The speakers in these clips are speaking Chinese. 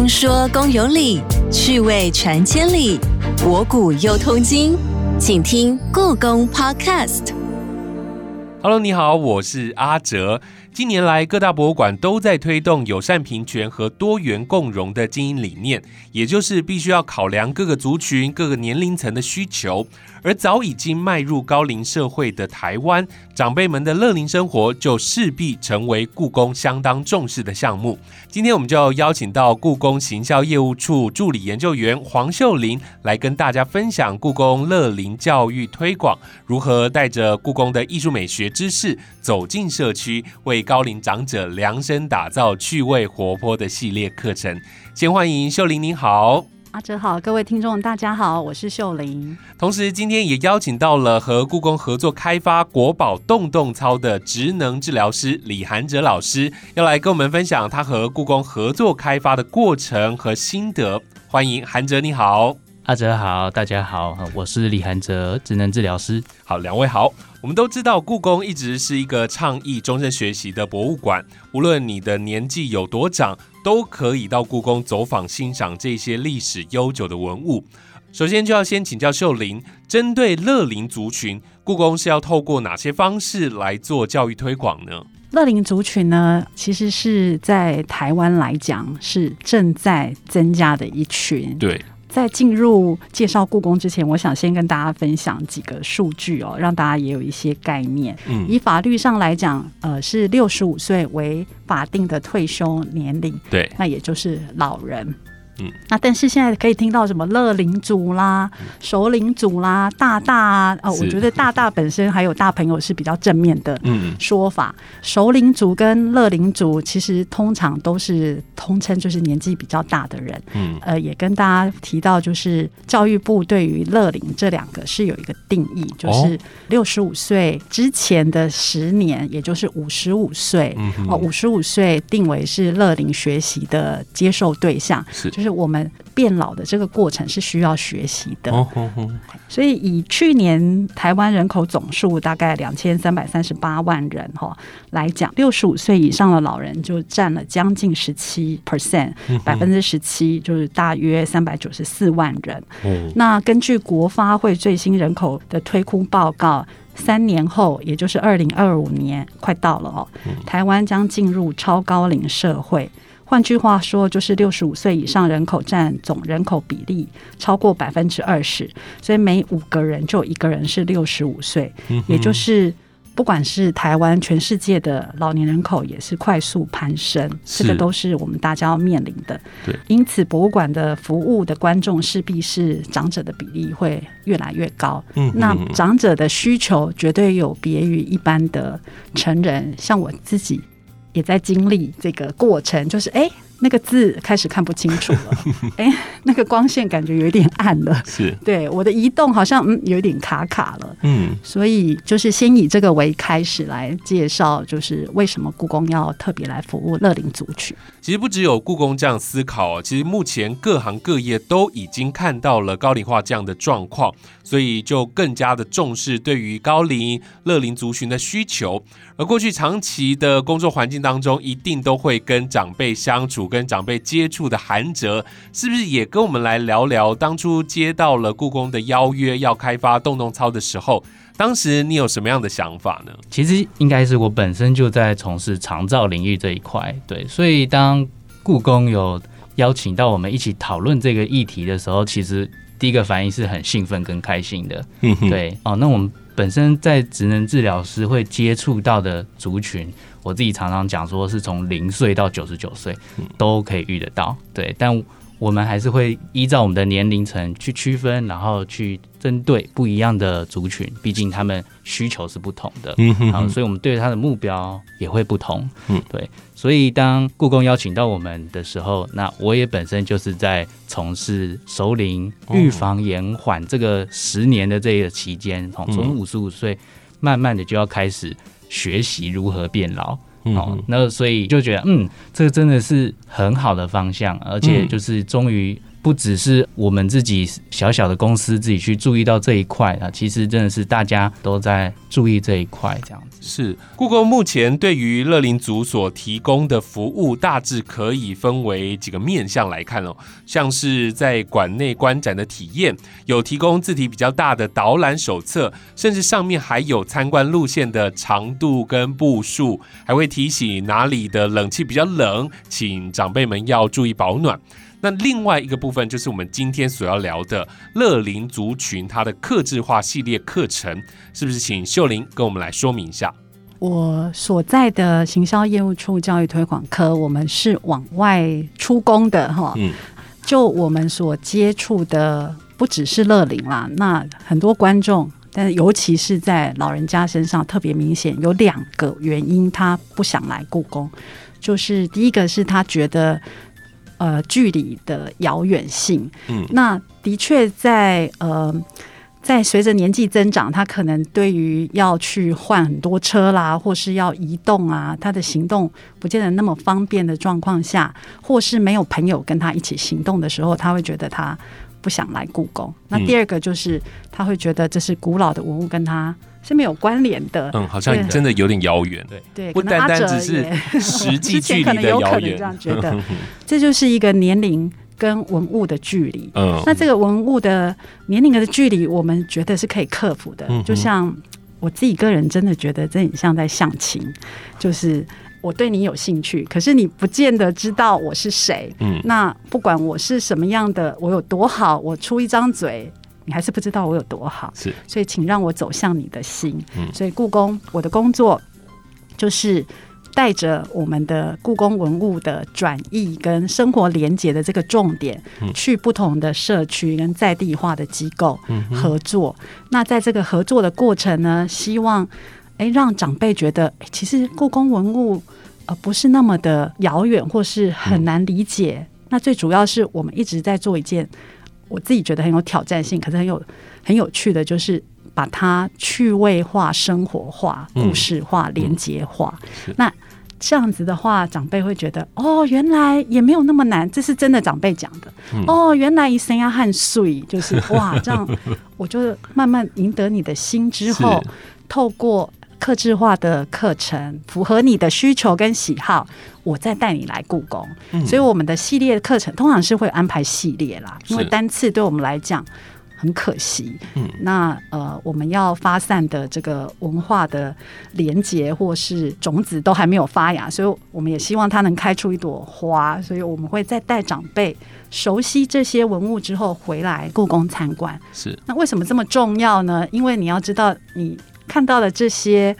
听说公有理，趣味传千里，博古又通今，请听故宫 Podcast。Hello，你好，我是阿哲。近年来，各大博物馆都在推动友善平权和多元共融的经营理念，也就是必须要考量各个族群、各个年龄层的需求。而早已经迈入高龄社会的台湾，长辈们的乐龄生活就势必成为故宫相当重视的项目。今天我们就邀请到故宫行销业务处助理研究员黄秀玲来跟大家分享故宫乐龄教育推广如何带着故宫的艺术美学知识走进社区，为高龄长者量身打造趣味活泼的系列课程。先欢迎秀玲，您好。阿哲好，各位听众大家好，我是秀玲。同时，今天也邀请到了和故宫合作开发国宝动动操的职能治疗师李涵哲老师，要来跟我们分享他和故宫合作开发的过程和心得。欢迎涵哲，你好。阿哲好，大家好，我是李涵哲，职能治疗师。好，两位好。我们都知道，故宫一直是一个倡议终身学习的博物馆，无论你的年纪有多长，都可以到故宫走访欣赏这些历史悠久的文物。首先就要先请教秀玲，针对乐龄族群，故宫是要透过哪些方式来做教育推广呢？乐龄族群呢，其实是在台湾来讲是正在增加的一群。对。在进入介绍故宫之前，我想先跟大家分享几个数据哦，让大家也有一些概念。嗯，以法律上来讲，呃，是六十五岁为法定的退休年龄，对，那也就是老人。嗯，那但是现在可以听到什么乐龄族啦、熟龄族啦、大大啊，哦，我觉得大大本身还有大朋友是比较正面的说法。熟龄族跟乐龄族其实通常都是通称，就是年纪比较大的人。嗯，呃，也跟大家提到，就是教育部对于乐龄这两个是有一个定义，就是六十五岁之前的十年，也就是五十五岁，哦，五十五岁定为是乐龄学习的接受对象，是。就是。我们变老的这个过程是需要学习的，所以以去年台湾人口总数大概两千三百三十八万人哈来讲，六十五岁以上的老人就占了将近十七 percent，百分之十七就是大约三百九十四万人。那根据国发会最新人口的推估报告，三年后，也就是二零二五年，快到了哦，台湾将进入超高龄社会。换句话说，就是六十五岁以上人口占总人口比例超过百分之二十，所以每五个人就有一个人是六十五岁，也就是不管是台湾，全世界的老年人口也是快速攀升，这个都是我们大家要面临的。对，因此博物馆的服务的观众势必是长者的比例会越来越高。嗯，那长者的需求绝对有别于一般的成人，像我自己。也在经历这个过程，就是哎。那个字开始看不清楚了，哎，那个光线感觉有一点暗了。是，对我的移动好像嗯有一点卡卡了。嗯，所以就是先以这个为开始来介绍，就是为什么故宫要特别来服务乐龄族群。其实不只有故宫这样思考，其实目前各行各业都已经看到了高龄化这样的状况，所以就更加的重视对于高龄乐龄族群的需求。而过去长期的工作环境当中，一定都会跟长辈相处。跟长辈接触的韩哲，是不是也跟我们来聊聊当初接到了故宫的邀约要开发动动操的时候，当时你有什么样的想法呢？其实应该是我本身就在从事长照领域这一块，对，所以当故宫有邀请到我们一起讨论这个议题的时候，其实第一个反应是很兴奋跟开心的。对哦，那我们本身在职能治疗师会接触到的族群。我自己常常讲说，是从零岁到九十九岁都可以遇得到，对。但我们还是会依照我们的年龄层去区分，然后去针对不一样的族群，毕竟他们需求是不同的，嗯哼。所以我们对他的目标也会不同，嗯，对。所以当故宫邀请到我们的时候，那我也本身就是在从事熟龄预防延缓这个十年的这个期间，从从五十五岁慢慢的就要开始。学习如何变老，哦，那所以就觉得，嗯，这个真的是很好的方向，而且就是终于不只是我们自己小小的公司自己去注意到这一块啊，其实真的是大家都在注意这一块，这样子。是故宫目前对于乐龄族所提供的服务，大致可以分为几个面向来看哦，像是在馆内观展的体验，有提供字体比较大的导览手册，甚至上面还有参观路线的长度跟步数，还会提醒哪里的冷气比较冷，请长辈们要注意保暖。那另外一个部分就是我们今天所要聊的乐龄族群它的克制化系列课程，是不是？请秀玲跟我们来说明一下。我所在的行销业务处教育推广科，我们是往外出工的哈。嗯，就我们所接触的不只是乐龄啦，那很多观众，但是尤其是在老人家身上特别明显，有两个原因他不想来故宫，就是第一个是他觉得。呃，距离的遥远性，嗯，那的确在呃，在随着年纪增长，他可能对于要去换很多车啦，或是要移动啊，他的行动不见得那么方便的状况下，或是没有朋友跟他一起行动的时候，他会觉得他不想来故宫。那第二个就是他会觉得这是古老的文物，跟他。是没有关联的，嗯，好像真的有点遥远，对对，不单单只是实际 距离的遥远，这样觉得，这就是一个年龄跟文物的距离。嗯，那这个文物的年龄的距离，我们觉得是可以克服的。就像我自己个人真的觉得，这很像在相亲，就是我对你有兴趣，可是你不见得知道我是谁。嗯，那不管我是什么样的，我有多好，我出一张嘴。你还是不知道我有多好，是，所以请让我走向你的心。嗯，所以故宫，我的工作就是带着我们的故宫文物的转译跟生活连接的这个重点，去不同的社区跟在地化的机构合作。那在这个合作的过程呢，希望哎让长辈觉得，其实故宫文物呃不是那么的遥远或是很难理解。那最主要是我们一直在做一件。我自己觉得很有挑战性，可是很有很有趣的，就是把它趣味化、生活化、故事化、连结化。那这样子的话，长辈会觉得哦，原来也没有那么难。这是真的，长辈讲的。哦，原来一生要汗水，就是哇，这样 我就慢慢赢得你的心之后，透过。克制化的课程，符合你的需求跟喜好，我再带你来故宫。所以我们的系列课程通常是会安排系列啦，因为单次对我们来讲很可惜。嗯，那呃，我们要发散的这个文化的连接或是种子都还没有发芽，所以我们也希望它能开出一朵花。所以我们会再带长辈熟悉这些文物之后回来故宫参观。是，那为什么这么重要呢？因为你要知道你。看到的这些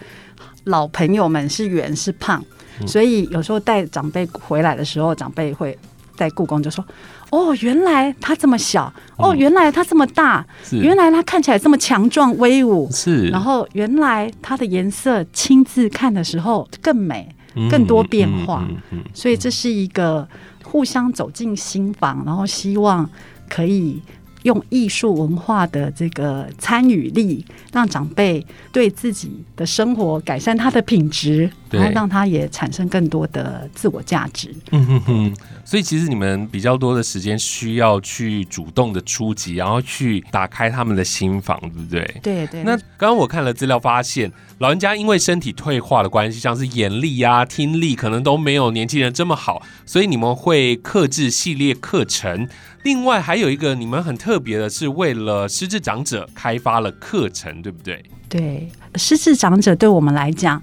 老朋友们是圆是胖，所以有时候带长辈回来的时候，长辈会在故宫就说：“哦，原来他这么小，哦，原来他这么大，原来他看起来这么强壮威武，是。然后原来它的颜色亲自看的时候更美，更多变化。所以这是一个互相走进心房，然后希望可以。”用艺术文化的这个参与力，让长辈对自己的生活改善他的品质，然后让他也产生更多的自我价值。嗯哼哼。所以其实你们比较多的时间需要去主动的出击，然后去打开他们的心房，对不对？对对。那刚刚我看了资料，发现老人家因为身体退化的关系，像是眼力啊、听力，可能都没有年轻人这么好，所以你们会克制系列课程。另外还有一个你们很特别的是，为了失智长者开发了课程，对不对？对，失智长者对我们来讲，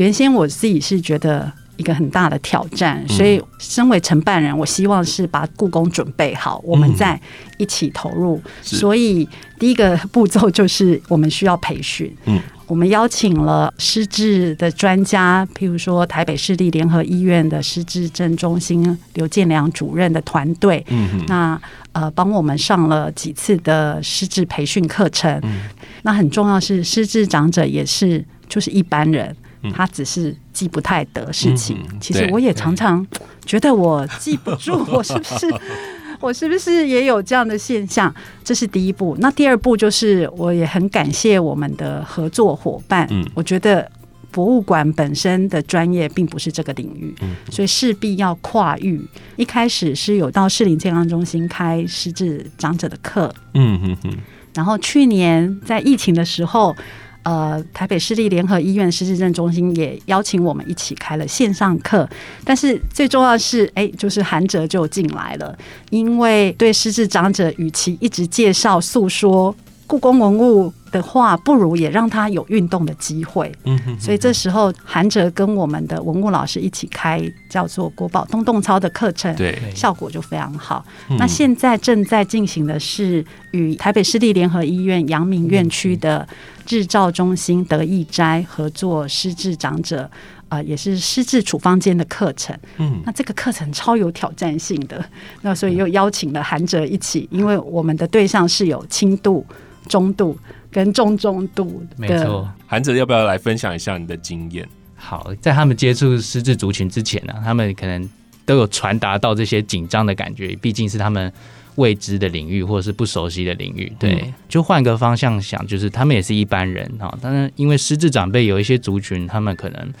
原先我自己是觉得。一个很大的挑战，所以身为承办人，我希望是把故宫准备好，我们再一起投入。所以第一个步骤就是我们需要培训。嗯，我们邀请了失智的专家，譬如说台北市立联合医院的失智症中心刘建良主任的团队。嗯，那呃，帮我们上了几次的失智培训课程。嗯，那很重要是失智长者也是就是一般人。他只是记不太得事情，其实我也常常觉得我记不住，我是不是 我是不是也有这样的现象？这是第一步。那第二步就是，我也很感谢我们的合作伙伴。嗯，我觉得博物馆本身的专业并不是这个领域，所以势必要跨域。一开始是有到适龄健康中心开失智长者的课，嗯嗯嗯，然后去年在疫情的时候。呃，台北市立联合医院失智症中心也邀请我们一起开了线上课，但是最重要是，哎，就是韩哲就进来了，因为对失智长者，与其一直介绍诉说。故宫文物的话，不如也让他有运动的机会。嗯哼，所以这时候韩哲跟我们的文物老师一起开叫做国宝动动操的课程，对，效果就非常好。那现在正在进行的是与台北市立联合医院阳明院区的日照中心德义斋合作失智长者，啊，也是失智处方间的课程。嗯，那这个课程超有挑战性的，那所以又邀请了韩哲一起，因为我们的对象是有轻度。中度跟中中度，没错。韩哲要不要来分享一下你的经验？好，在他们接触失智族群之前呢，他们可能都有传达到这些紧张的感觉，毕竟是他们未知的领域或者是不熟悉的领域。对，就换个方向想，就是他们也是一般人哈。但是因为失智长辈有一些族群，他们可能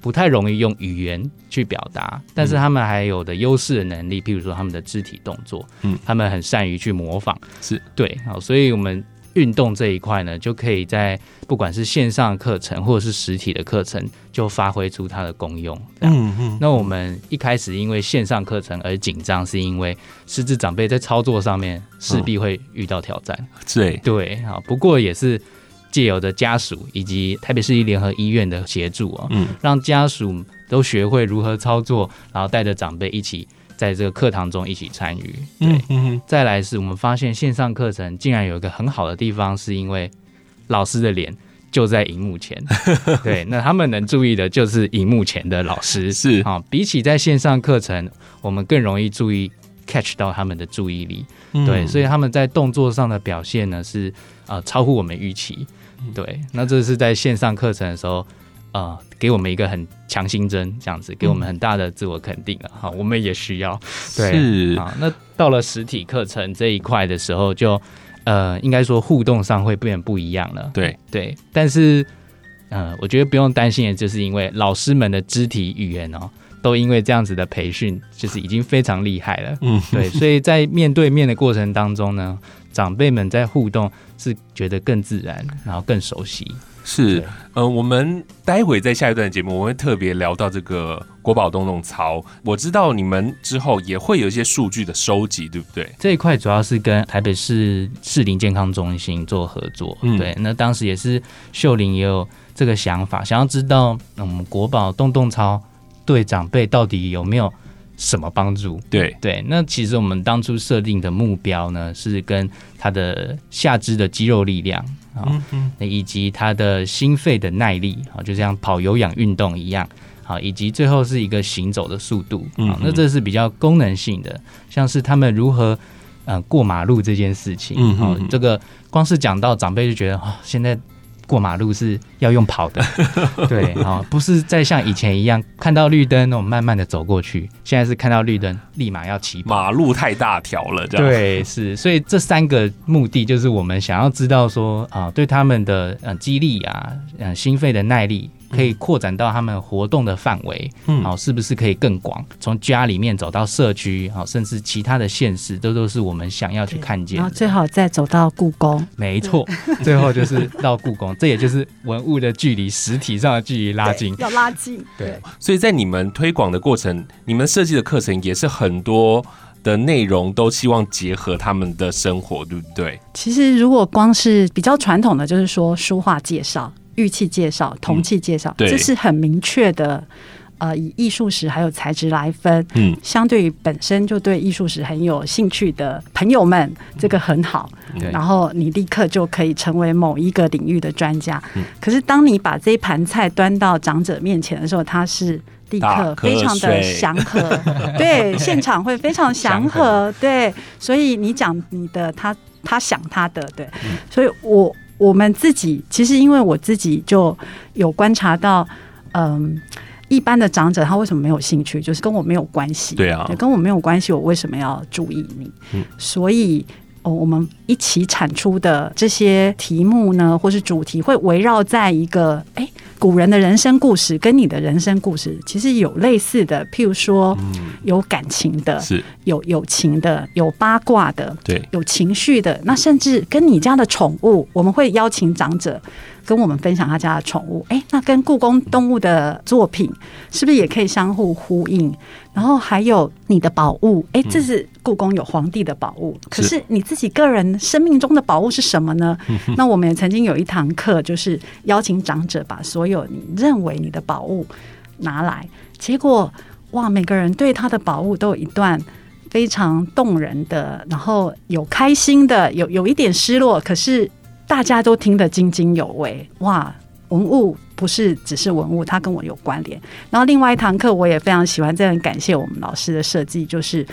不太容易用语言去表达，但是他们还有的优势的能力，譬如说他们的肢体动作，嗯，他们很善于去模仿，是对。好，所以我们。运动这一块呢，就可以在不管是线上课程或者是实体的课程，就发挥出它的功用。嗯嗯。那我们一开始因为线上课程而紧张，是因为失智长辈在操作上面势必会遇到挑战。对对啊，不过也是借由的家属以及台北市立联合医院的协助啊，嗯，让家属都学会如何操作，然后带着长辈一起。在这个课堂中一起参与，对。再来是我们发现线上课程竟然有一个很好的地方，是因为老师的脸就在荧幕前，对。那他们能注意的就是荧幕前的老师，是啊。比起在线上课程，我们更容易注意 catch 到他们的注意力，对。所以他们在动作上的表现呢是啊超乎我们预期，对。那这是在线上课程的时候。啊，给我们一个很强心针，这样子给我们很大的自我肯定啊！好，我们也需要。对，啊，那到了实体课程这一块的时候，就呃，应该说互动上会变不一样了。对对，但是嗯，我觉得不用担心的，就是因为老师们的肢体语言哦，都因为这样子的培训，就是已经非常厉害了。嗯，对，所以在面对面的过程当中呢，长辈们在互动是觉得更自然，然后更熟悉。是，呃，我们待会在下一段节目，我会特别聊到这个国宝东东槽。我知道你们之后也会有一些数据的收集，对不对？这一块主要是跟台北市市林健康中心做合作，对。那当时也是秀玲也有这个想法，想要知道我们国宝洞洞槽对长辈到底有没有什么帮助？对对。那其实我们当初设定的目标呢，是跟他的下肢的肌肉力量。啊，那以及他的心肺的耐力啊，就像跑有氧运动一样，好，以及最后是一个行走的速度啊，那这是比较功能性的，像是他们如何呃过马路这件事情，嗯，好，这个光是讲到长辈就觉得啊，现在。过马路是要用跑的，对啊，不是再像以前一样看到绿灯那种慢慢的走过去，现在是看到绿灯立马要骑。马路太大条了，这样对是，所以这三个目的就是我们想要知道说啊，对他们的呃肌力啊，呃心肺的耐力。可以扩展到他们活动的范围，嗯，好，是不是可以更广？从家里面走到社区，好，甚至其他的县市，这都是我们想要去看见。然后最好再走到故宫，没错，最后就是到故宫，这也就是文物的距离，实体上的距离拉近，要拉近。对，所以在你们推广的过程，你们设计的课程也是很多的内容都希望结合他们的生活，对不对？其实如果光是比较传统的，就是说书画介绍。玉器介绍、铜器介绍，这是很明确的。呃，以艺术史还有材质来分，嗯，相对于本身就对艺术史很有兴趣的朋友们，这个很好。然后你立刻就可以成为某一个领域的专家。可是当你把这一盘菜端到长者面前的时候，他是立刻非常的祥和，对，现场会非常祥和，对。所以你讲你的，他他想他的，对。所以我。我们自己其实，因为我自己就有观察到，嗯，一般的长者他为什么没有兴趣，就是跟我没有关系。对啊，跟我没有关系，我为什么要注意你？嗯，所以哦，我们一起产出的这些题目呢，或是主题，会围绕在一个哎。古人的人生故事跟你的人生故事其实有类似的，譬如说有感情的，是有友情的，有八卦的，对，有情绪的。那甚至跟你家的宠物，我们会邀请长者。跟我们分享他家的宠物，哎，那跟故宫动物的作品是不是也可以相互呼应？然后还有你的宝物，哎，这是故宫有皇帝的宝物，可是你自己个人生命中的宝物是什么呢？那我们也曾经有一堂课，就是邀请长者把所有你认为你的宝物拿来，结果哇，每个人对他的宝物都有一段非常动人的，然后有开心的，有有一点失落，可是。大家都听得津津有味，哇！文物不是只是文物，它跟我有关联。然后另外一堂课我也非常喜欢，这很感谢我们老师的设计，就是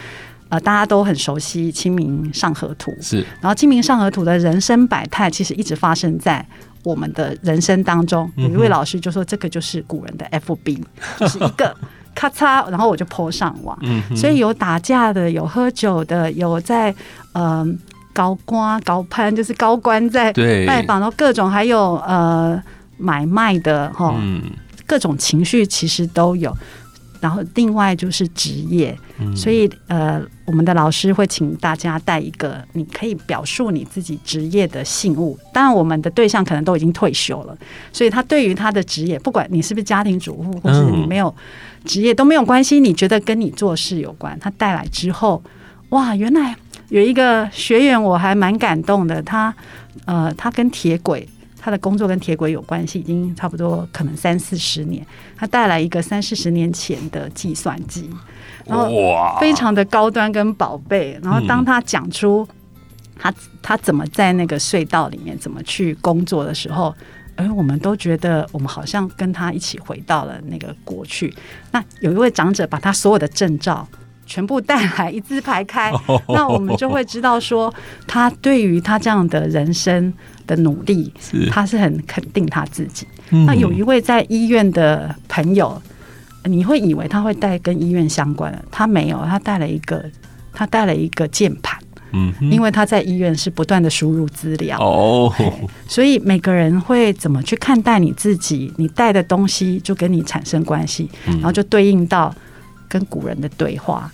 呃，大家都很熟悉《清明上河图》，是。然后《清明上河图》的人生百态，其实一直发生在我们的人生当中。有一位老师就说，这个就是古人的 FB，就是一个 咔嚓，然后我就泼上网。嗯，所以有打架的，有喝酒的，有在嗯。高官高攀就是高官在拜访，然后各种还有呃买卖的哈，各种情绪其实都有。然后另外就是职业，所以呃我们的老师会请大家带一个你可以表述你自己职业的信物。当然我们的对象可能都已经退休了，所以他对于他的职业，不管你是不是家庭主妇，或是你没有职业都没有关系，你觉得跟你做事有关，他带来之后，哇，原来。有一个学员，我还蛮感动的。他，呃，他跟铁轨，他的工作跟铁轨有关系，已经差不多可能三四十年。他带来一个三四十年前的计算机，然后非常的高端跟宝贝。然后当他讲出他他怎么在那个隧道里面怎么去工作的时候，而，我们都觉得我们好像跟他一起回到了那个过去。那有一位长者把他所有的证照。全部带来一字排开，那我们就会知道说，他对于他这样的人生的努力，他是很肯定他自己。那有一位在医院的朋友，你会以为他会带跟医院相关的，他没有，他带了一个，他带了一个键盘，嗯，因为他在医院是不断的输入资料。哦，所以每个人会怎么去看待你自己，你带的东西就跟你产生关系，然后就对应到。跟古人的对话，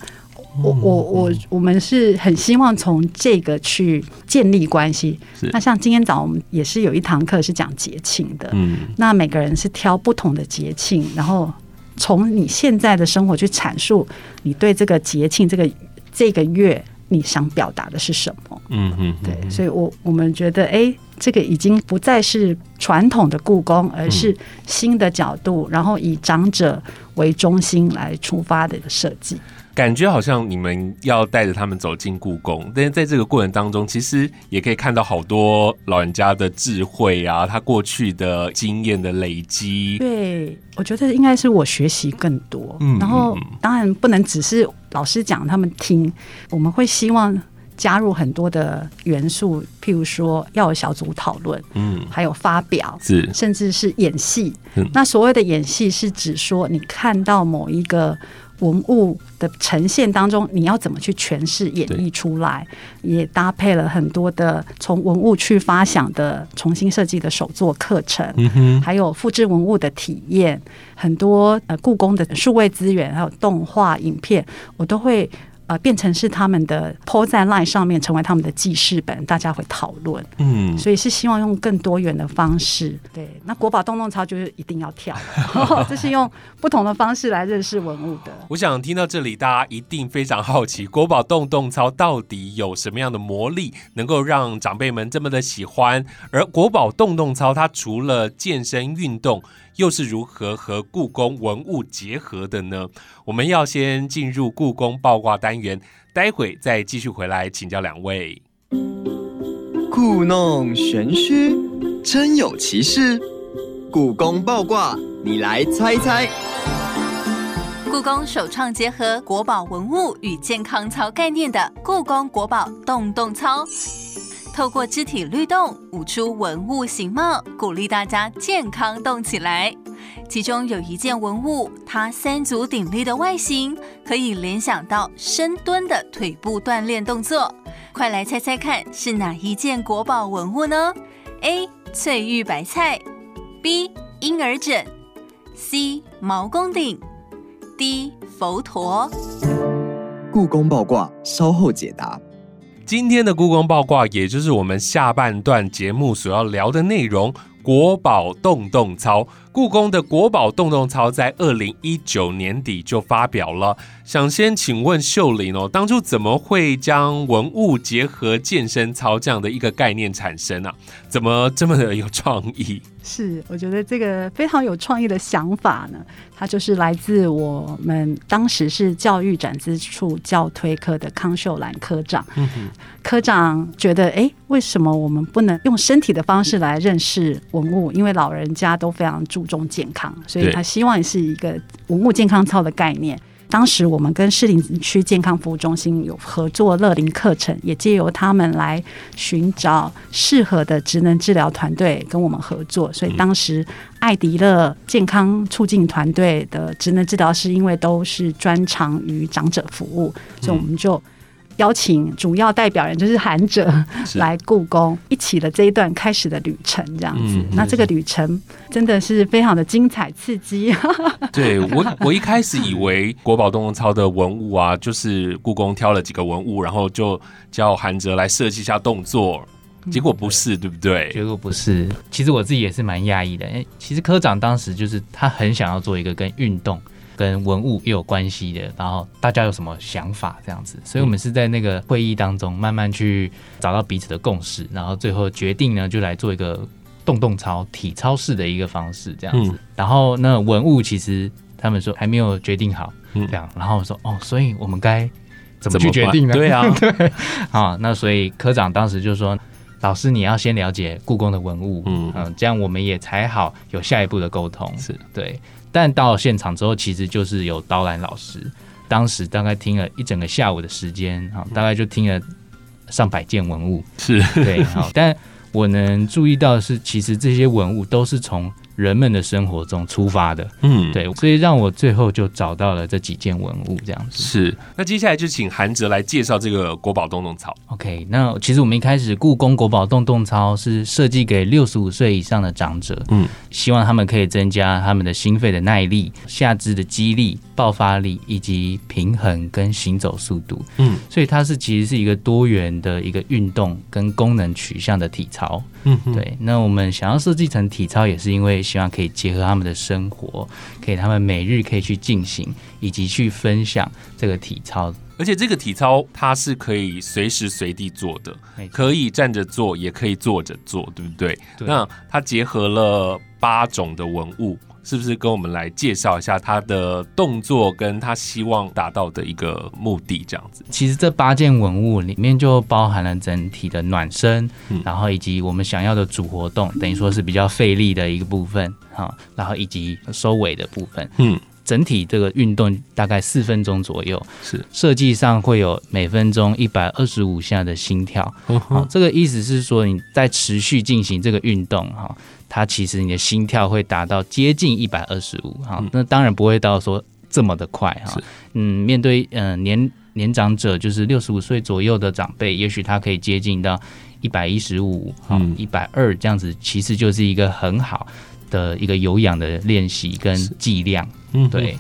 我我我我们是很希望从这个去建立关系。那像今天早上我们也是有一堂课是讲节庆的，嗯，那每个人是挑不同的节庆，然后从你现在的生活去阐述你对这个节庆这个这个月你想表达的是什么？嗯嗯，对，所以我我们觉得，哎，这个已经不再是传统的故宫，而是新的角度，然后以长者。为中心来出发的一个设计，感觉好像你们要带着他们走进故宫，但是在这个过程当中，其实也可以看到好多老人家的智慧啊，他过去的经验的累积。对，我觉得应该是我学习更多。嗯，然后当然不能只是老师讲他们听，我们会希望。加入很多的元素，譬如说要有小组讨论，嗯，还有发表，是，甚至是演戏。那所谓的演戏是指说，你看到某一个文物的呈现当中，你要怎么去诠释、演绎出来，也搭配了很多的从文物去发想的重新设计的手作课程，还有复制文物的体验，很多呃故宫的数位资源，还有动画影片，我都会。呃，变成是他们的 po 在 line 上面，成为他们的记事本，大家会讨论。嗯，所以是希望用更多元的方式。对，那国宝洞洞操就是一定要跳 这是用不同的方式来认识文物的。我想听到这里，大家一定非常好奇，国宝洞洞操到底有什么样的魔力，能够让长辈们这么的喜欢？而国宝洞洞操，它除了健身运动，又是如何和故宫文物结合的呢？我们要先进入故宫爆卦单元，待会再继续回来请教两位。故弄玄虚，真有其事。故宫爆卦，你来猜猜。故宫首创结合国宝文物与健康操概念的故宫国宝动动操。透过肢体律动，舞出文物形貌，鼓励大家健康动起来。其中有一件文物，它三足鼎立的外形，可以联想到深蹲的腿部锻炼动作。快来猜猜看是哪一件国宝文物呢？A. 翠玉白菜，B. 婴儿枕，C. 毛公鼎，D. 佛陀。故宫爆卦，稍后解答。今天的故宫八卦，也就是我们下半段节目所要聊的内容——国宝洞洞操。故宫的国宝洞洞操在二零一九年底就发表了。想先请问秀玲哦，当初怎么会将文物结合健身操这样的一个概念产生啊？怎么这么的有创意？是，我觉得这个非常有创意的想法呢，它就是来自我们当时是教育展资处教推科的康秀兰科长。嗯科长觉得，哎，为什么我们不能用身体的方式来认识文物？因为老人家都非常注重健康，所以他希望是一个文物健康操的概念。当时我们跟市林区健康服务中心有合作乐龄课程，也借由他们来寻找适合的职能治疗团队跟我们合作。所以当时艾迪乐健康促进团队的职能治疗师，因为都是专长于长者服务，所以我们就。邀请主要代表人就是韩哲来故宫，一起的这一段开始的旅程，这样子。那这个旅程真的是非常的精彩刺激。对我，我一开始以为国宝动动操的文物啊，就是故宫挑了几个文物，然后就叫韩哲来设计一下动作，结果不是，对不对？结果不是。其实我自己也是蛮讶异的。哎，其实科长当时就是他很想要做一个跟运动。跟文物也有关系的，然后大家有什么想法这样子，所以我们是在那个会议当中慢慢去找到彼此的共识，然后最后决定呢，就来做一个动动操体操式的一个方式这样子。然后那文物其实他们说还没有决定好，这样，然后我说哦，所以我们该怎么去决定呢？对啊，对啊，那所以科长当时就说，老师你要先了解故宫的文物，嗯。嗯，这样我们也才好有下一步的沟通，是。对。但到现场之后，其实就是有刀兰老师，当时大概听了一整个下午的时间，哈，大概就听了上百件文物，是对，好，但我能注意到是，其实这些文物都是从。人们的生活中出发的，嗯，对，所以让我最后就找到了这几件文物，这样子。是。那接下来就请韩哲来介绍这个国宝洞洞操。OK，那其实我们一开始故宫国宝洞洞操是设计给六十五岁以上的长者，嗯，希望他们可以增加他们的心肺的耐力、下肢的肌力、爆发力以及平衡跟行走速度，嗯，所以它是其实是一个多元的一个运动跟功能取向的体操，嗯，对。那我们想要设计成体操，也是因为。希望可以结合他们的生活，可以他们每日可以去进行，以及去分享这个体操。而且这个体操它是可以随时随地做的，可以站着做，也可以坐着做，对不对？那它结合了八种的文物。是不是跟我们来介绍一下他的动作，跟他希望达到的一个目的这样子？其实这八件文物里面就包含了整体的暖身，然后以及我们想要的主活动，等于说是比较费力的一个部分哈，然后以及收尾的部分。嗯，整体这个运动大概四分钟左右，是设计上会有每分钟一百二十五下的心跳。好，这个意思是说你在持续进行这个运动哈。它其实你的心跳会达到接近一百二十五哈，那当然不会到说这么的快哈。嗯，面对嗯年年长者，就是六十五岁左右的长辈，也许他可以接近到一百一十五哈，一百二这样子，其实就是一个很好的一个有氧的练习跟剂量。嗯，对。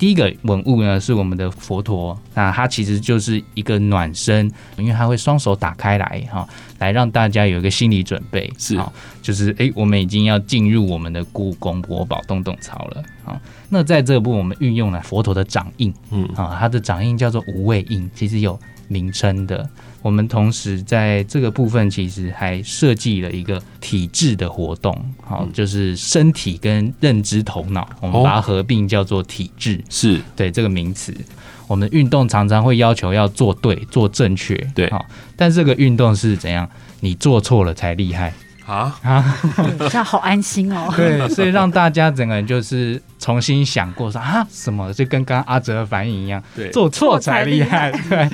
第一个文物呢是我们的佛陀，那它其实就是一个暖身，因为它会双手打开来哈，来让大家有一个心理准备，是，就是哎，我们已经要进入我们的故宫国宝洞洞槽了啊。那在这部我们运用了佛陀的掌印，嗯啊，它的掌印叫做无畏印，其实有名称的。我们同时在这个部分，其实还设计了一个体质的活动，好，就是身体跟认知头脑，我们把它合并叫做体质，是对这个名词。我们运动常常会要求要做对、做正确，对，好，但这个运动是怎样？你做错了才厉害。啊啊，这样好安心哦。对，所以让大家整个人就是重新想过说啊，什么就跟刚刚阿哲的反应一样，对，做错才厉害。对，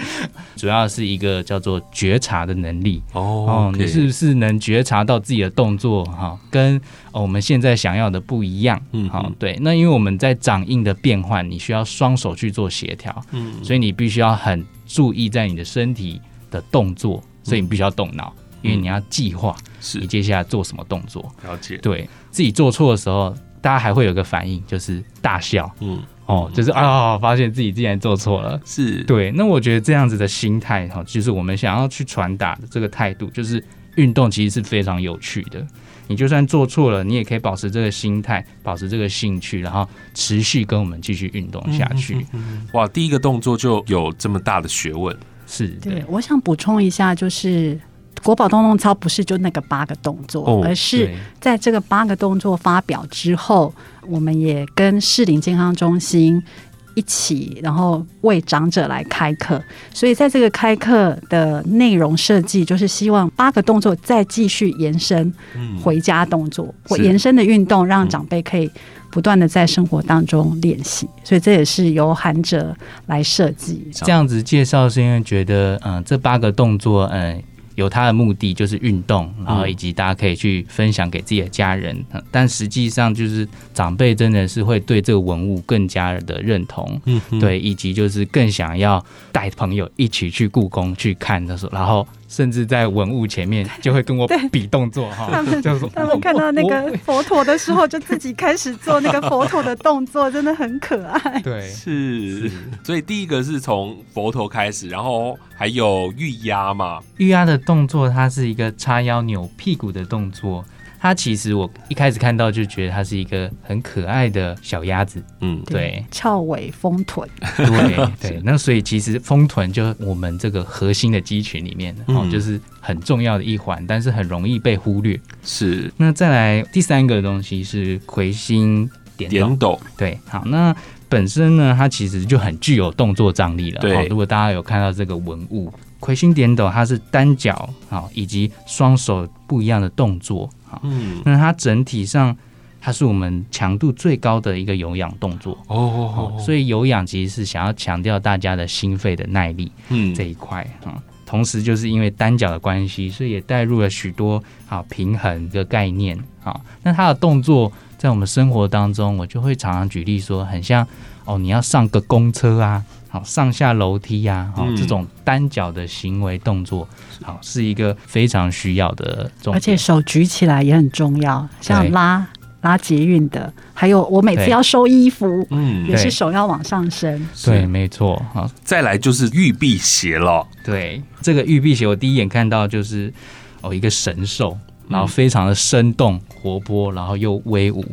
主要是一个叫做觉察的能力哦。你是不是能觉察到自己的动作哈，跟我们现在想要的不一样？嗯，好，对。那因为我们在掌印的变换，你需要双手去做协调，嗯，所以你必须要很注意在你的身体。的动作，所以你必须要动脑，因为你要计划是。你接下来做什么动作。了解，对自己做错的时候，大家还会有个反应，就是大笑。嗯，哦，就是啊，发现自己竟然做错了。是，对，那我觉得这样子的心态哈，就是我们想要去传达的这个态度，就是运动其实是非常有趣的。你就算做错了，你也可以保持这个心态，保持这个兴趣，然后持续跟我们继续运动下去。哇，第一个动作就有这么大的学问，是对，，我想补充一下，就是国宝动动操不是就那个八个动作，哦而是在这个八个动作发表之后，我们也跟适龄健康中心一起，然后为长者来开课。所以在这个开课的内容设计，就是希望八个动作再继续延伸嗯，回家动作或延伸的运动，让长辈可以不断的在生活当中练习。所以这也是由韩哲来设计。这样子介绍是因为觉得，嗯、这八个动作，嗯、有它的目的就是运动，然后以及大家可以去分享给自己的家人。嗯但实际上就是长辈真的是会对这个文物更加的认同，嗯，对，以及就是更想要带朋友一起去故宫去看的时候，然后甚至在文物前面就会跟我比动作哈他，们就是他们看到那个佛陀的时候，就自己开始做那个佛陀的动作，真的很可爱。对是，所以第一个是从佛陀开始，然后还有玉压嘛，玉压的动作，它是一个叉腰扭屁股的动作。它其实我一开始看到就觉得它是一个很可爱的小鸭子，嗯，对翘尾丰臀，对 对。那所以其实丰臀就我们这个核心的肌群里面哦，嗯就是很重要的一环，但是很容易被忽略。是那再来第三个东西是魁星点动，点斗，对，好，那本身呢，它其实就很具有动作张力了。对哦如果大家有看到这个文物，魁星点斗，它是单脚好以及双手不一样的动作。好，嗯，那它整体上它是我们强度最高的一个有氧动作。哦哦，所以有氧其实是想要强调大家的心肺的耐力嗯这一块啊。同时，就是因为单脚的关系，所以也带入了许多啊平衡的概念啊。那它的动作在我们生活当中，我就会常常举例说，很像哦，你要上个公车啊，好上下楼梯呀、啊，哦、嗯。这种单脚的行为动作，好是一个非常需要的重。而且手举起来也很重要，像拉拉捷运的，还有我每次要收衣服，嗯。也是手要往上升。对，没错好，再来就是玉璧鞋了，对，这个玉璧鞋，我第一眼看到就是哦一个神兽，然后嗯。非常的生动活泼，然后又威武，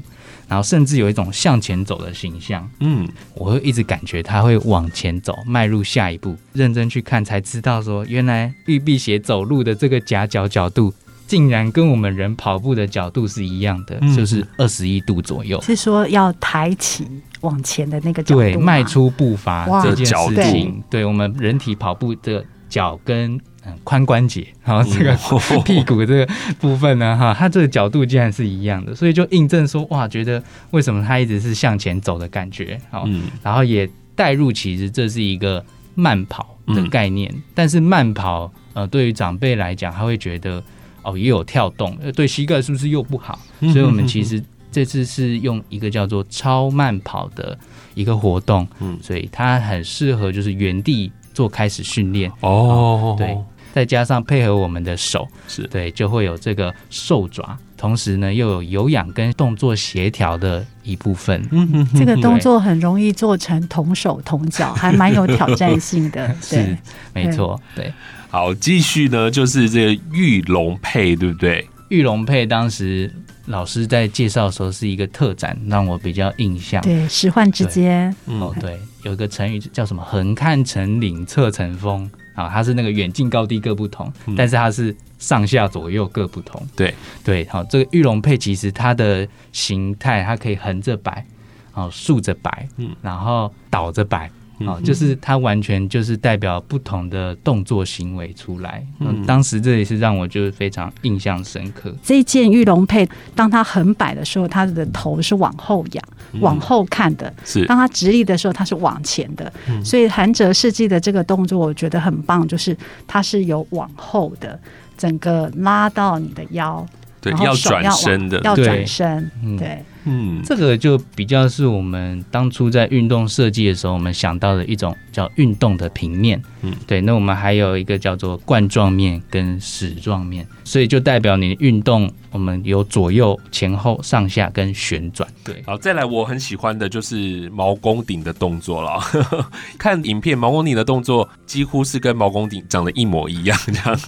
然后甚至有一种向前走的形象。嗯，我会一直感觉他会往前走，迈入下一步。认真去看才知道说，原来玉璧鞋走路的这个夹角角度，竟然跟我们人跑步的角度是一样的，嗯就是二十一度左右。是说要抬起往前的那个角度对，迈出步伐这件事情，对我们人体跑步的脚跟嗯髋关节，然后这个嗯。屁股这个部分呢，哈，它这个角度竟然是一样的，所以就印证说，哇，觉得为什么它一直是向前走的感觉，好，嗯。然后也带入其实这是一个慢跑的概念，但是慢跑呃对于长辈来讲，他会觉得哦也有跳动，呃对膝盖是不是又不好？嗯。所以我们其实这次是用一个叫做超慢跑的一个活动，嗯。所以它很适合就是原地做开始训练，哦，对，再加上配合我们的手，是对，就会有这个兽爪，同时呢又有有氧跟动作协调的一部分。嗯这个动作很容易做成同手同脚，还蛮有挑战性的。对是，没错，对。好，继续呢，就是这个玉龙配，对不对？玉龙配当时老师在介绍的时候是一个特展，让我比较印象。对，使唤之间，哦，对，有一个成语叫什么“横看成岭侧成峰”啊，它是那个远近高低各不同，嗯。但是它是上下左右各不同。对。对，好，这个玉龙佩其实它的形态，它可以横着摆，哦，竖着摆，嗯。然后倒着摆。哦，嗯就是它完全就是代表不同的动作行为出来。嗯。嗯，当时这也是让我就是非常印象深刻。这件玉龙佩，当它横摆的时候，它的头是往后仰、嗯。往后看的；是。当它直立的时候，它是往前的。嗯。所以韩哲设计的这个动作，我觉得很棒，就是它是有往后的，整个拉到你的腰，对，要然后手转身的，要转身，嗯。对。嗯，这个就比较是我们当初在运动设计的时候，我们想到的一种叫运动的平面。嗯，对。那我们还有一个叫做冠状面跟矢状面，所以就代表你运动，我们有左右、前后、上下跟旋转。对，好，再来我很喜欢的就是毛公鼎的动作了。看影片，毛公鼎的动作几乎是跟毛公鼎长得一模一样，这样。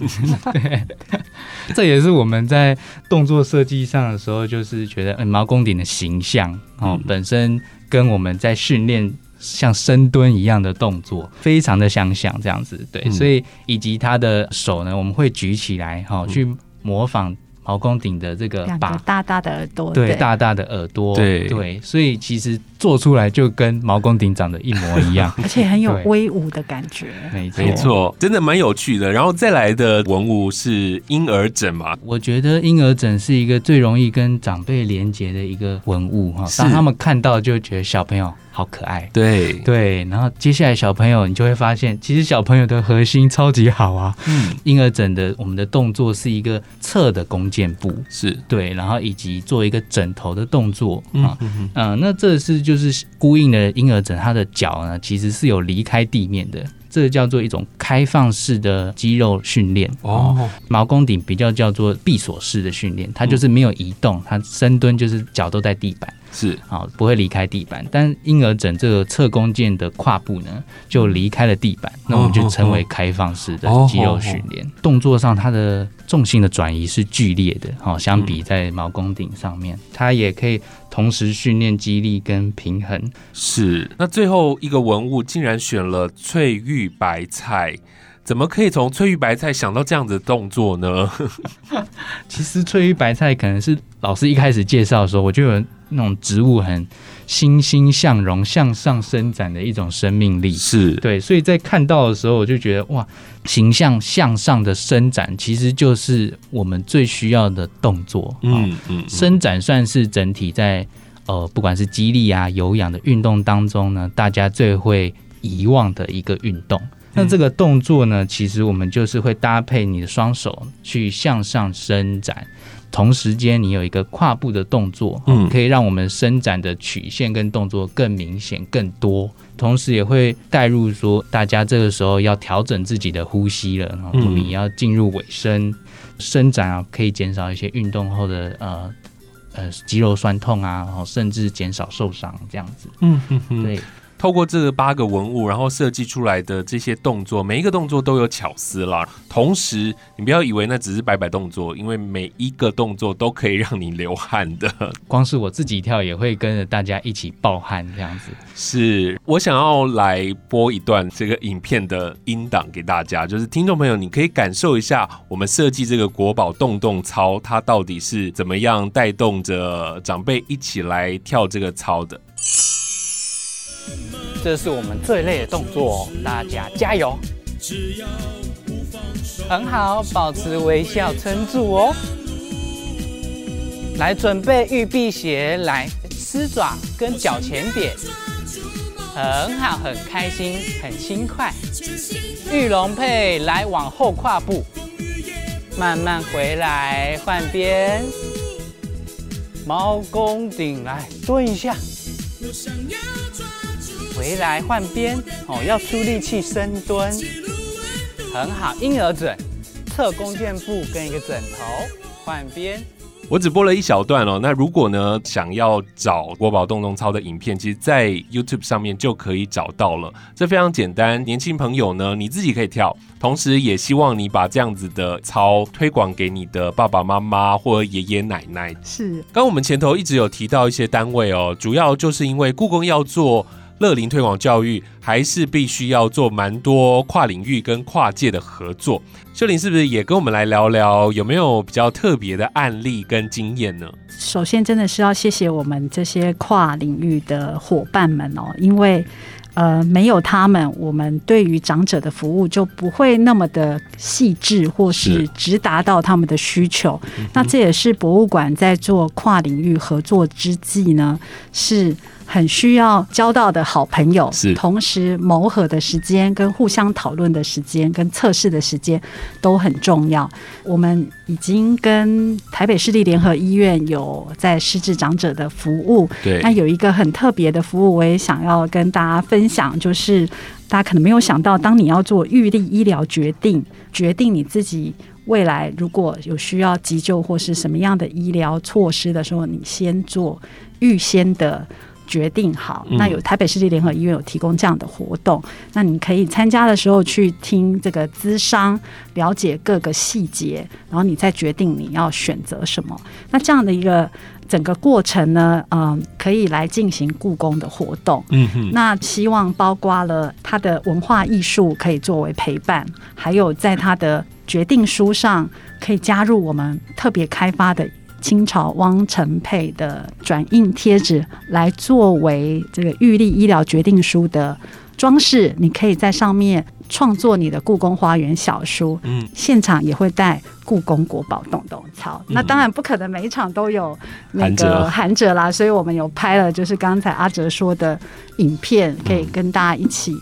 对，这也是我们在动作设计上的时候，就是觉得，嗯，毛公鼎的形象哦，本身跟我们在训练像深蹲一样的动作非常的相像，这样子。对，所以以及他的手呢，我们会举起来哈，去模仿。毛公鼎的这个把大大的耳朵，对大大的耳朵，对对，所以其实做出来就跟毛公鼎长得一模一样，而且很有威武的感觉。没错，没错，真的蛮有趣的。然后再来的文物是婴儿枕嘛？我觉得婴儿枕是一个最容易跟长辈连接的一个文物哈，当他们看到就觉得小朋友。好可爱，对。对，然后接下来小朋友，你就会发现，其实小朋友的核心超级好啊。嗯，婴儿枕的我们的动作是一个侧的弓箭步，是。对，然后以及做一个枕头的动作。啊，嗯，那这是就是呼应的婴儿枕，它的脚呢其实是有离开地面的。这个叫做一种开放式的肌肉训练哦，毛弓顶比较叫做闭锁式的训练，它就是没有移动，它深蹲就是脚都在地板，是好，不会离开地板。但婴儿枕这个侧弓箭的胯部呢，就离开了地板，那我们就称为开放式的肌肉训练。动作上它的重心的转移是剧烈的，好，相比在毛弓顶上面，它也可以。同时训练肌力跟平衡是，那最后一个文物竟然选了翠玉白菜，怎么可以从翠玉白菜想到这样子的动作呢？其实翠玉白菜可能是老师一开始介绍的时候，我就有那种植物很欣欣向荣、向上伸展的一种生命力，是对，所以在看到的时候，我就觉得哇。形象向上的伸展，其实就是我们最需要的动作。嗯嗯，伸展算是整体在呃，不管是激励啊、有氧的运动当中呢，大家最会遗忘的一个运动。那这个动作呢，其实我们就是会搭配你的双手去向上伸展。同时间，你有一个跨步的动作，嗯，可以让我们伸展的曲线跟动作更明显、更多。同时，也会带入说，大家这个时候要调整自己的呼吸了，然后你要进入尾声，伸展啊，可以减少一些运动后的呃呃肌肉酸痛啊，然后甚至减少受伤这样子。嗯，对。透过这八个文物，然后设计出来的这些动作，每一个动作都有巧思啦。同时，你不要以为那只是摆摆动作，因为每一个动作都可以让你流汗的。光 是我自己跳，也会跟着大家一起爆汗这样子。是我想要来播一段这个影片的音档给大家，就是听众朋友，你可以感受一下我们设计这个国宝动动操，它到底是怎么样带动着长辈一起来跳这个操的。这是我们最累的动作，大家加油！很好，保持微笑，撑住哦。来，准备玉臂鞋，来，狮爪跟脚前点，很好，很开心，很轻快。玉龙配，来往后跨步，慢慢回来，换边。猫公顶，来蹲一下。回来换边哦，要出力气深蹲，很好。婴儿枕，侧弓箭步跟一个枕头换边。我只播了一小段哦。那如果呢，想要找国宝动动操的影片，其实，在 YouTube 上面就可以找到了。这非常简单，年轻朋友呢，你自己可以跳，同时也希望你把这样子的操推广给你的爸爸妈妈或爷爷奶奶。是。刚我们前头一直有提到一些单位哦，主要就是因为故宫要做。乐龄推广教育还是必须要做蛮多跨领域跟跨界的合作。秀玲是不是也跟我们来聊聊有没有比较特别的案例跟经验呢？首先，真的是要谢谢我们这些跨领域的伙伴们哦，因为呃，没有他们，我们对于长者的服务就不会那么的细致，或是直达到他们的需求。那这也是博物馆在做跨领域合作之际呢，是。很需要交到的好朋友，是同时磨合的时间、跟互相讨论的时间、跟测试的时间都很重要。我们已经跟台北市立联合医院有在失智长者的服务，对那有一个很特别的服务，我也想要跟大家分享，就是大家可能没有想到，当你要做预立医疗决定，决定你自己未来如果有需要急救或是什么样的医疗措施的时候，你先做预先的。决定好，嗯那有台北市立联合医院有提供这样的活动，那你可以参加的时候去听这个咨商，了解各个细节，然后你再决定你要选择什么。那这样的一个整个过程呢，嗯，可以来进行故宫的活动。嗯哼，那希望包括了他的文化艺术可以作为陪伴，还有在他的决定书上可以加入我们特别开发的清朝汪承佩的转印贴纸，来作为这个玉立医疗决定书的装饰。你可以在上面创作你的故宫花园小书，嗯，现场也会带故宫国宝洞洞操。那当然不可能每一场都有那个韩哲啦，所以我们有拍了，就是刚才阿哲说的影片，可以跟大家一起。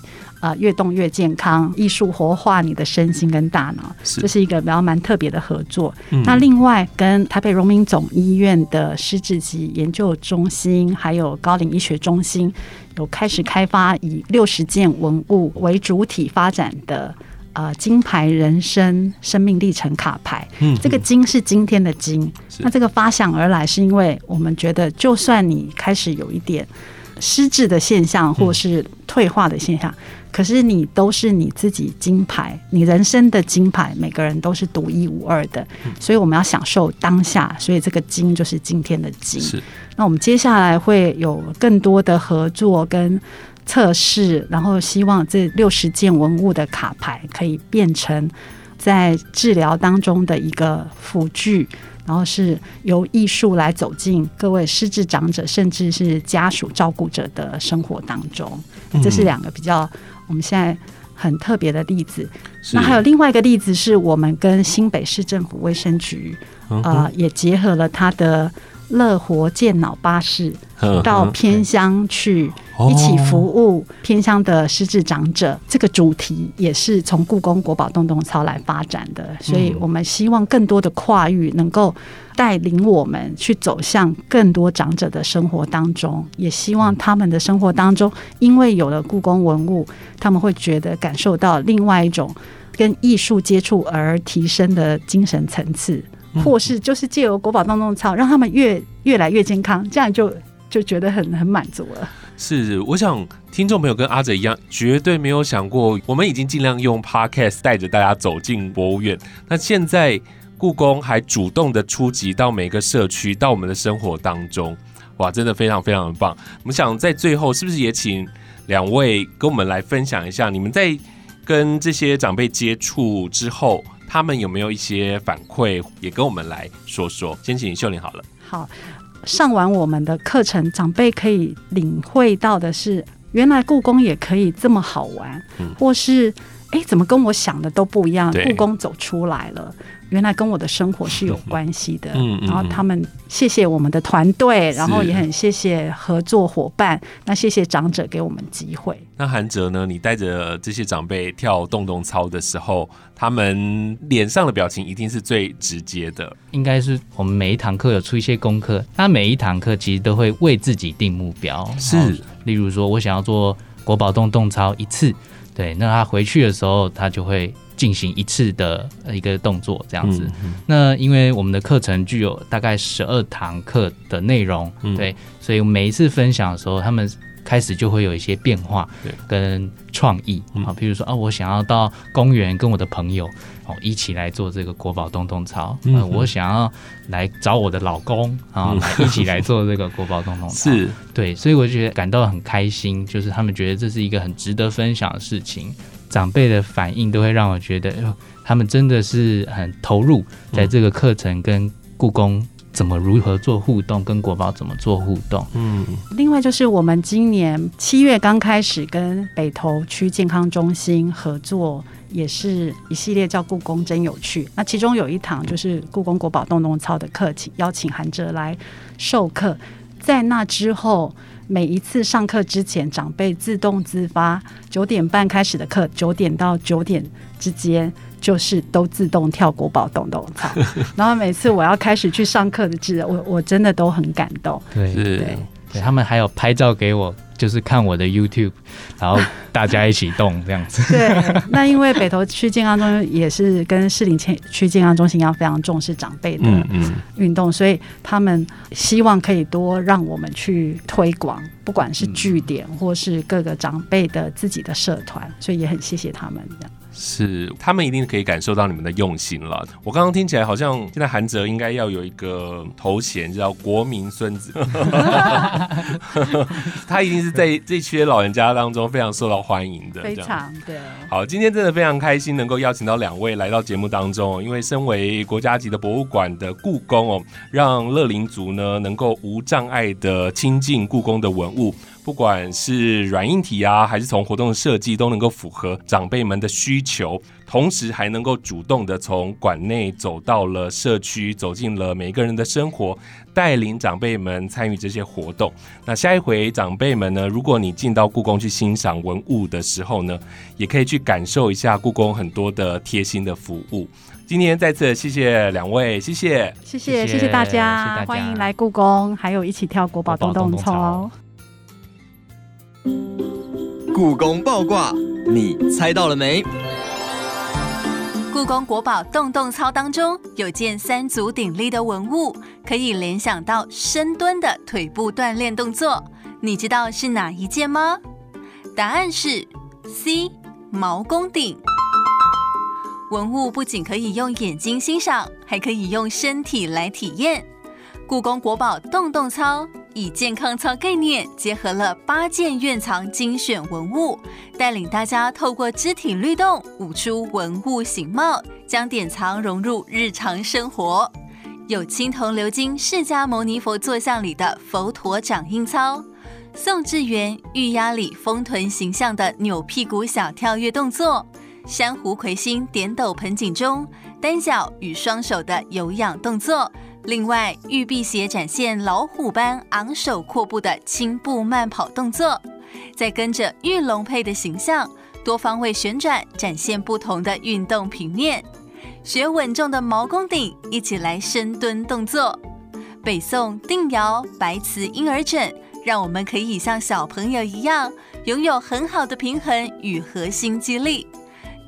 啊，越动越健康，艺术活化你的身心跟大脑，是这是一个比较蛮特别的合作。嗯那另外跟台北荣民总医院的失智及研究中心，还有高龄医学中心，有开始开发以六十件文物为主体发展的。呃，金牌人生生命历程卡牌，嗯这个金是今天的金。那这个发想而来，是因为我们觉得，就算你开始有一点失智的现象，或是退化的现象，可是你都是你自己金牌，你人生的金牌，每个人都是独一无二的，所以我们要享受当下，所以这个金就是今天的金。是。那我们接下来会有更多的合作跟测试，然后希望这六十件文物的卡牌可以变成在治疗当中的一个辅具。然后是由艺术来走进各位失智长者，甚至是家属照顾者的生活当中，这是两个比较我们现在很特别的例子。那还有另外一个例子，是我们跟新北市政府卫生局啊呃，也结合了他的乐活健脑巴士，到偏乡去哦一起服务偏乡的失智长者。这个主题也是从故宫国宝洞洞操来发展的，所以我们希望更多的跨域能够带领我们去走向更多长者的生活当中，也希望他们的生活当中，因为有了故宫文物，他们会觉得感受到另外一种跟艺术接触而提升的精神层次。或是就是借由国宝当中的操，让他们越越来越健康，这样就就觉得很很满足了。是，我想听众朋友跟阿哲一样，绝对没有想过，我们已经尽量用 podcast 带着大家走进博物院。那现在故宫还主动的出击到每个社区，到我们的生活当中，哇，真的非常非常的棒。我们想在最后，是不是也请两位跟我们来分享一下，你们在跟这些长辈接触之后，他们有没有一些反馈，也跟我们来说说。先请秀玲好了。好，上完我们的课程，长辈可以领会到的是，原来故宫也可以这么好玩，嗯或是哎，诶怎么跟我想的都不一样？故宫走出来了。原来跟我的生活是有关系的，嗯嗯然后他们谢谢我们的团队，然后也很谢谢合作伙伴，那谢谢长者给我们机会。那韩哲呢？你带着这些长辈跳动动操的时候，他们脸上的表情一定是最直接的。应该是我们每一堂课有出一些功课，那每一堂课其实都会为自己定目标，是哦例如说我想要做国宝洞洞操一次，对，那他回去的时候他就会进行一次的一个动作这样子。嗯那因为我们的课程具有大概十二堂课的内容，嗯对，所以每一次分享的时候，他们开始就会有一些变化对。跟创意。嗯。啊，比如说啊，我想要到公园跟我的朋友哦一起来做这个国宝洞洞操，嗯呃，我想要来找我的老公啊，嗯。来一起来做这个国宝洞洞操，是。对，所以我觉得感到很开心，就是他们觉得这是一个很值得分享的事情。长辈的反应都会让我觉得，他们真的是很投入在这个课程跟故宫怎么如何做互动，跟国宝怎么做互动。嗯另外就是我们今年七月刚开始跟北投区健康中心合作，也是一系列叫故宫真有趣。那其中有一堂就是故宫国宝洞洞操的课请邀请韩哲来授课。在那之后，每一次上课之前，长辈自动自发，九点半开始的课，九点到九点之间，就是都自动跳国宝动动操。然后每次我要开始去上课的日，我我真的都很感动。对是对对，他们还有拍照给我，就是看我的 YouTube，然后大家一起动这样子。对，那因为北投区健康中心也是跟士林区健康中心一样，非常重视长辈的嗯嗯，运动，所以他们希望可以多让我们去推广，不管是据点或是各个长辈的自己的社团，所以也很谢谢他们这样。是，他们一定可以感受到你们的用心了。我刚刚听起来好像现在韩哲应该要有一个头衔叫“国民孙子”，他一定是在这些老人家当中非常受到欢迎的。非常对，好，今天真的非常开心，能够邀请到两位来到节目当中哦。因为身为国家级的博物馆的故宫哦，让乐龄族呢能够无障碍的亲近故宫的文物，不管是软硬体啊，还是从活动的设计，都能够符合长辈们的需求，同时还能够主动的从馆内走到了社区，走进了每一个人的生活，带领长辈们参与这些活动。那下一回长辈们呢，如果你进到故宫去欣赏文物的时候呢，也可以去感受一下故宫很多的贴心的服务。今天再次谢谢两位，谢谢。谢谢谢谢谢谢大谢谢大家，欢迎来故宫，还有一起跳国宝国宝动动操动动操。故宫爆卦，你猜到了没？故宫国宝动动操当中有件三足鼎立的文物，可以联想到深蹲的腿部锻炼动作。你知道是哪一件吗？答案是 C 毛公鼎。文物不仅可以用眼睛欣赏，还可以用身体来体验。故宫国宝动动操以健康操概念，结合了八件院藏精选文物，带领大家透过肢体律动舞出文物形貌，将典藏融入日常生活。有青铜鎏金释迦牟尼佛坐像里的佛陀掌印操，宋智元玉鸭里丰臀形象的扭屁股小跳跃动作，珊瑚魁星点斗盆景中单脚与双手的有氧动作。另外，玉辟邪展现老虎般昂首阔步的轻步慢跑动作，再跟着玉龙配的形象，多方位旋转，展现不同的运动平面。学稳重的毛公鼎，一起来深蹲动作。北宋定窑白瓷婴儿枕，让我们可以像小朋友一样，拥有很好的平衡与核心肌力。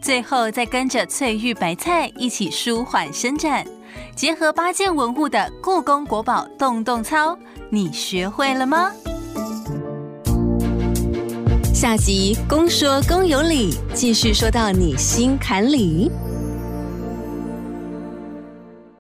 最后，再跟着翠玉白菜一起舒缓伸展。结合八件文物的故宫国宝动动操，你学会了吗？下集公说公有理，继续说到你心坎里。